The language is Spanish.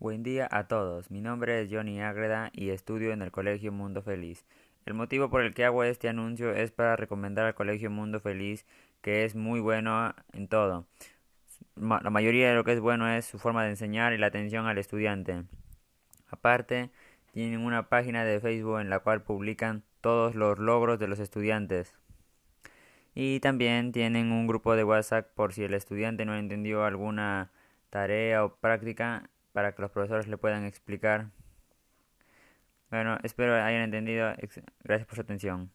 Buen día a todos, mi nombre es Johnny Ágreda y estudio en el Colegio Mundo Feliz. El motivo por el que hago este anuncio es para recomendar al Colegio Mundo Feliz que es muy bueno en todo. La mayoría de lo que es bueno es su forma de enseñar y la atención al estudiante. Aparte, tienen una página de Facebook en la cual publican todos los logros de los estudiantes. Y también tienen un grupo de WhatsApp por si el estudiante no entendió alguna tarea o práctica para que los profesores le puedan explicar. Bueno, espero hayan entendido. Gracias por su atención.